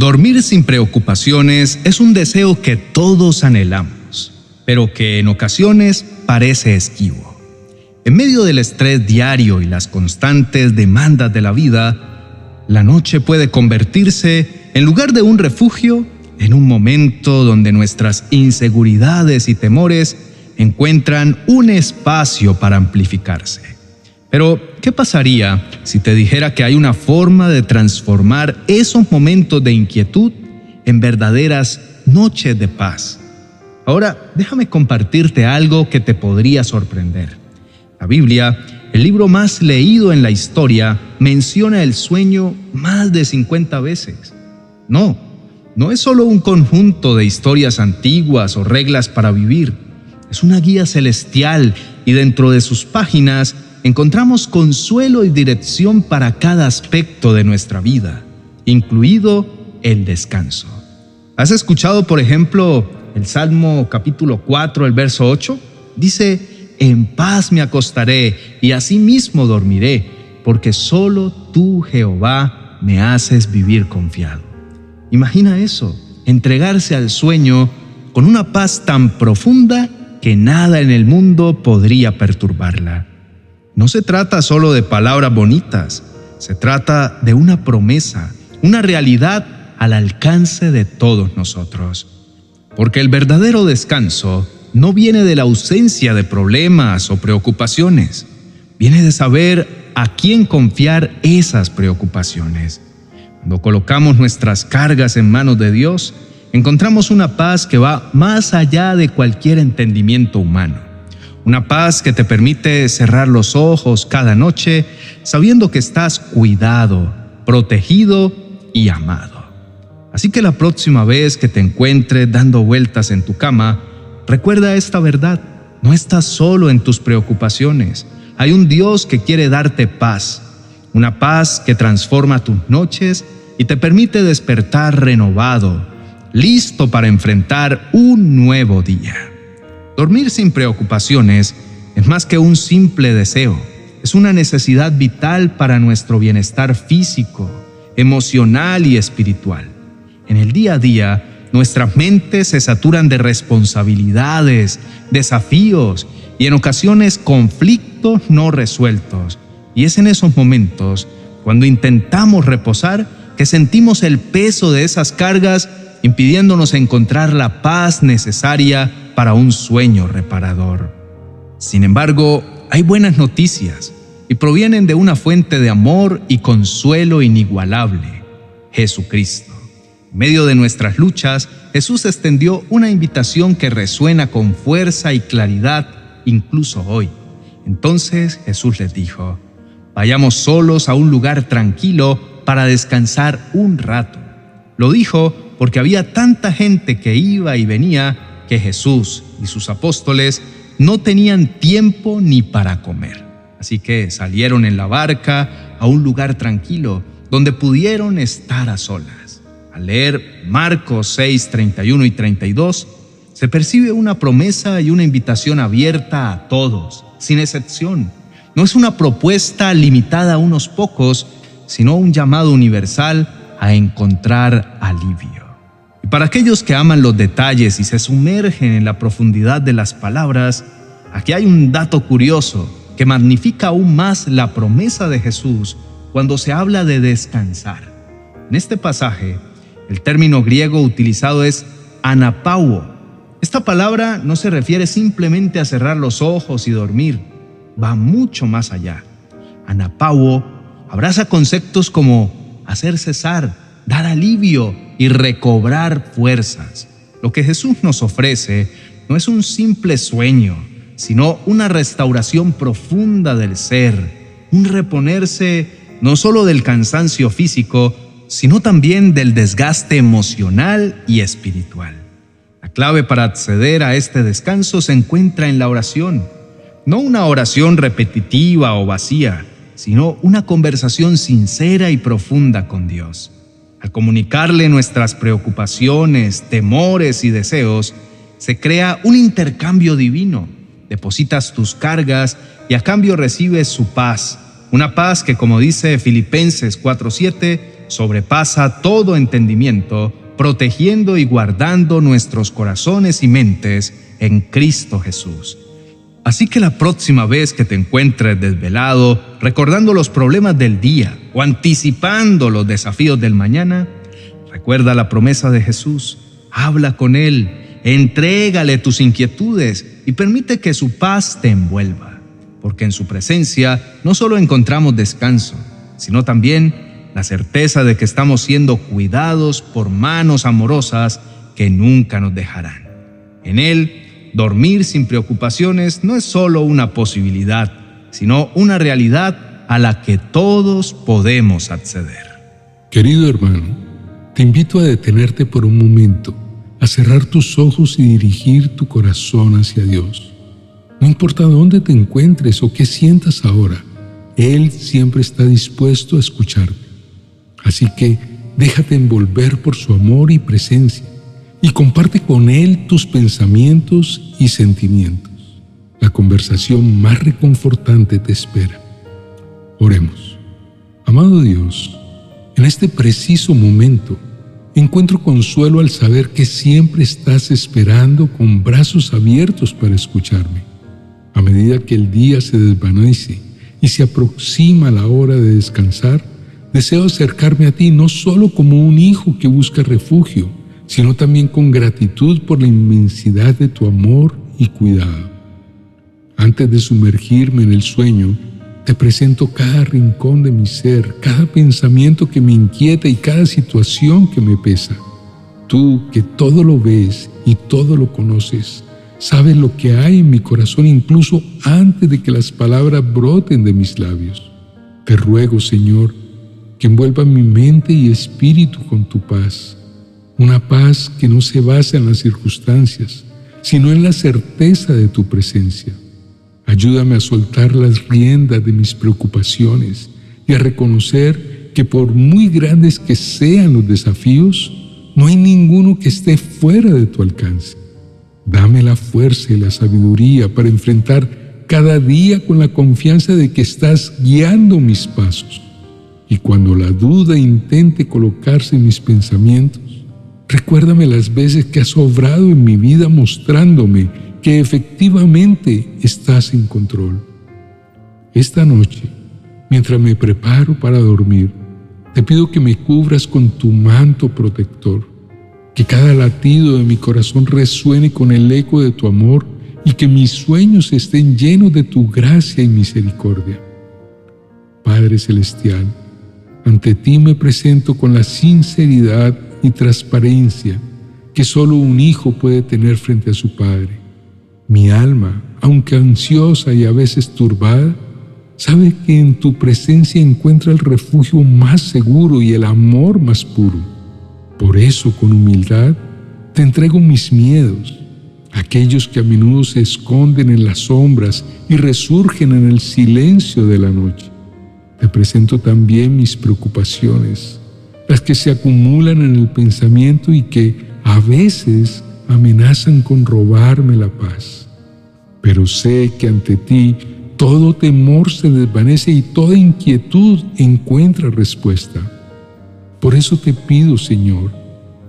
Dormir sin preocupaciones es un deseo que todos anhelamos, pero que en ocasiones parece esquivo. En medio del estrés diario y las constantes demandas de la vida, la noche puede convertirse, en lugar de un refugio, en un momento donde nuestras inseguridades y temores encuentran un espacio para amplificarse. Pero, ¿qué pasaría si te dijera que hay una forma de transformar esos momentos de inquietud en verdaderas noches de paz? Ahora, déjame compartirte algo que te podría sorprender. La Biblia, el libro más leído en la historia, menciona el sueño más de 50 veces. No, no es solo un conjunto de historias antiguas o reglas para vivir. Es una guía celestial y dentro de sus páginas encontramos consuelo y dirección para cada aspecto de nuestra vida, incluido el descanso. ¿Has escuchado, por ejemplo, el Salmo capítulo 4, el verso 8? Dice, en paz me acostaré y asimismo dormiré, porque solo tú, Jehová, me haces vivir confiado. Imagina eso, entregarse al sueño con una paz tan profunda que nada en el mundo podría perturbarla. No se trata solo de palabras bonitas, se trata de una promesa, una realidad al alcance de todos nosotros. Porque el verdadero descanso no viene de la ausencia de problemas o preocupaciones, viene de saber a quién confiar esas preocupaciones. Cuando colocamos nuestras cargas en manos de Dios, encontramos una paz que va más allá de cualquier entendimiento humano. Una paz que te permite cerrar los ojos cada noche sabiendo que estás cuidado, protegido y amado. Así que la próxima vez que te encuentres dando vueltas en tu cama, recuerda esta verdad. No estás solo en tus preocupaciones. Hay un Dios que quiere darte paz. Una paz que transforma tus noches y te permite despertar renovado, listo para enfrentar un nuevo día. Dormir sin preocupaciones es más que un simple deseo, es una necesidad vital para nuestro bienestar físico, emocional y espiritual. En el día a día, nuestras mentes se saturan de responsabilidades, desafíos y en ocasiones conflictos no resueltos. Y es en esos momentos, cuando intentamos reposar, que sentimos el peso de esas cargas impidiéndonos encontrar la paz necesaria para un sueño reparador. Sin embargo, hay buenas noticias y provienen de una fuente de amor y consuelo inigualable, Jesucristo. En medio de nuestras luchas, Jesús extendió una invitación que resuena con fuerza y claridad incluso hoy. Entonces Jesús les dijo, vayamos solos a un lugar tranquilo para descansar un rato. Lo dijo porque había tanta gente que iba y venía que Jesús y sus apóstoles no tenían tiempo ni para comer. Así que salieron en la barca a un lugar tranquilo donde pudieron estar a solas. Al leer Marcos 6, 31 y 32, se percibe una promesa y una invitación abierta a todos, sin excepción. No es una propuesta limitada a unos pocos, sino un llamado universal a encontrar alivio para aquellos que aman los detalles y se sumergen en la profundidad de las palabras, aquí hay un dato curioso que magnifica aún más la promesa de Jesús cuando se habla de descansar. En este pasaje, el término griego utilizado es anapauo. Esta palabra no se refiere simplemente a cerrar los ojos y dormir, va mucho más allá. Anapauo abraza conceptos como hacer cesar, dar alivio, y recobrar fuerzas. Lo que Jesús nos ofrece no es un simple sueño, sino una restauración profunda del ser, un reponerse no solo del cansancio físico, sino también del desgaste emocional y espiritual. La clave para acceder a este descanso se encuentra en la oración, no una oración repetitiva o vacía, sino una conversación sincera y profunda con Dios. Al comunicarle nuestras preocupaciones, temores y deseos, se crea un intercambio divino. Depositas tus cargas y a cambio recibes su paz. Una paz que, como dice Filipenses 4:7, sobrepasa todo entendimiento, protegiendo y guardando nuestros corazones y mentes en Cristo Jesús. Así que la próxima vez que te encuentres desvelado, recordando los problemas del día o anticipando los desafíos del mañana, recuerda la promesa de Jesús, habla con Él, entrégale tus inquietudes y permite que su paz te envuelva, porque en su presencia no solo encontramos descanso, sino también la certeza de que estamos siendo cuidados por manos amorosas que nunca nos dejarán. En Él, dormir sin preocupaciones no es solo una posibilidad, sino una realidad a la que todos podemos acceder. Querido hermano, te invito a detenerte por un momento, a cerrar tus ojos y dirigir tu corazón hacia Dios. No importa dónde te encuentres o qué sientas ahora, Él siempre está dispuesto a escucharte. Así que déjate envolver por su amor y presencia y comparte con Él tus pensamientos y sentimientos. La conversación más reconfortante te espera. Oremos. Amado Dios, en este preciso momento encuentro consuelo al saber que siempre estás esperando con brazos abiertos para escucharme. A medida que el día se desvanece y se aproxima la hora de descansar, deseo acercarme a ti no solo como un hijo que busca refugio, sino también con gratitud por la inmensidad de tu amor y cuidado. Antes de sumergirme en el sueño, te presento cada rincón de mi ser, cada pensamiento que me inquieta y cada situación que me pesa. Tú que todo lo ves y todo lo conoces, sabes lo que hay en mi corazón incluso antes de que las palabras broten de mis labios. Te ruego, Señor, que envuelva mi mente y espíritu con tu paz una paz que no se basa en las circunstancias, sino en la certeza de tu presencia. Ayúdame a soltar las riendas de mis preocupaciones y a reconocer que por muy grandes que sean los desafíos, no hay ninguno que esté fuera de tu alcance. Dame la fuerza y la sabiduría para enfrentar cada día con la confianza de que estás guiando mis pasos. Y cuando la duda intente colocarse en mis pensamientos, Recuérdame las veces que has obrado en mi vida mostrándome que efectivamente estás en control. Esta noche, mientras me preparo para dormir, te pido que me cubras con tu manto protector, que cada latido de mi corazón resuene con el eco de tu amor y que mis sueños estén llenos de tu gracia y misericordia. Padre Celestial, ante ti me presento con la sinceridad y transparencia que solo un hijo puede tener frente a su padre. Mi alma, aunque ansiosa y a veces turbada, sabe que en tu presencia encuentra el refugio más seguro y el amor más puro. Por eso, con humildad, te entrego mis miedos, aquellos que a menudo se esconden en las sombras y resurgen en el silencio de la noche. Te presento también mis preocupaciones, las que se acumulan en el pensamiento y que a veces amenazan con robarme la paz. Pero sé que ante ti todo temor se desvanece y toda inquietud encuentra respuesta. Por eso te pido, Señor,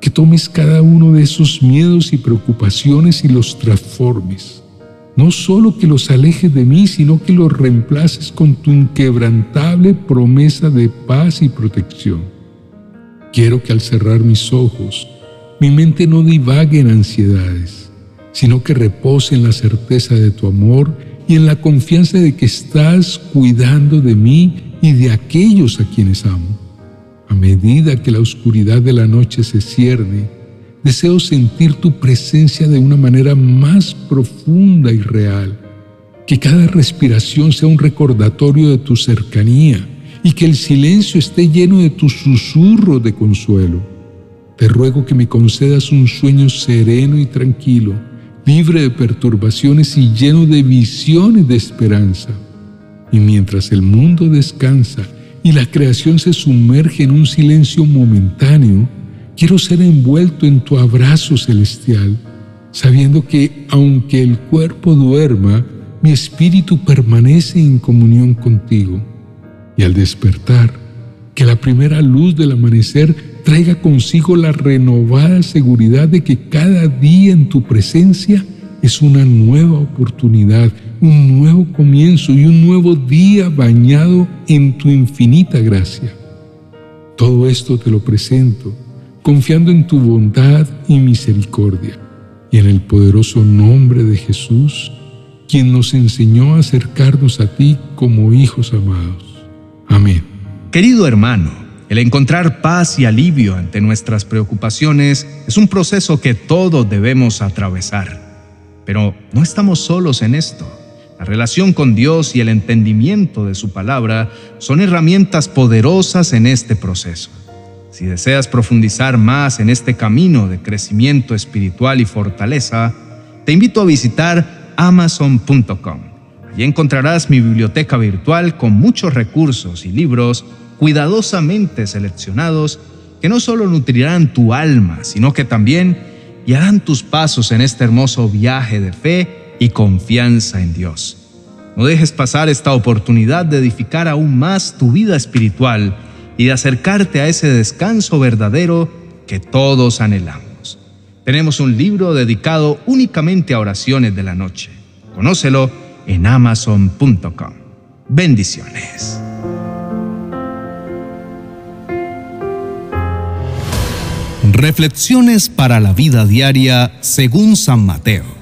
que tomes cada uno de esos miedos y preocupaciones y los transformes. No solo que los alejes de mí, sino que los reemplaces con tu inquebrantable promesa de paz y protección. Quiero que al cerrar mis ojos, mi mente no divague en ansiedades, sino que repose en la certeza de tu amor y en la confianza de que estás cuidando de mí y de aquellos a quienes amo. A medida que la oscuridad de la noche se cierne, deseo sentir tu presencia de una manera más profunda y real. Que cada respiración sea un recordatorio de tu cercanía y que el silencio esté lleno de tu susurro de consuelo. Te ruego que me concedas un sueño sereno y tranquilo, libre de perturbaciones y lleno de visiones de esperanza. Y mientras el mundo descansa y la creación se sumerge en un silencio momentáneo, quiero ser envuelto en tu abrazo celestial, sabiendo que aunque el cuerpo duerma, mi espíritu permanece en comunión contigo y al despertar Que la primera luz del amanecer traiga consigo la renovada seguridad de que cada día en tu presencia es una nueva oportunidad, un nuevo comienzo y un nuevo día bañado en tu infinita gracia. Todo esto te lo presento, confiando en tu bondad y misericordia, y en el poderoso nombre de Jesús, quien nos enseñó a acercarnos a ti como hijos amados. Amén. Querido hermano, el encontrar paz y alivio ante nuestras preocupaciones es un proceso que todos debemos atravesar. Pero no estamos solos en esto. La relación con Dios y el entendimiento de su palabra son herramientas poderosas en este proceso. Si deseas profundizar más en este camino de crecimiento espiritual y fortaleza, te invito a visitar amazon.com. Allí encontrarás mi biblioteca virtual con muchos recursos y libros cuidadosamente seleccionados que no solo nutrirán tu alma, sino que también y harán tus pasos en este hermoso viaje de fe y confianza en Dios. No dejes pasar esta oportunidad de edificar aún más tu vida espiritual y de acercarte a ese descanso verdadero que todos anhelamos. Tenemos un libro dedicado únicamente a oraciones de la noche. Conócelo en amazon.com. Bendiciones. Reflexiones para la vida diaria según San Mateo.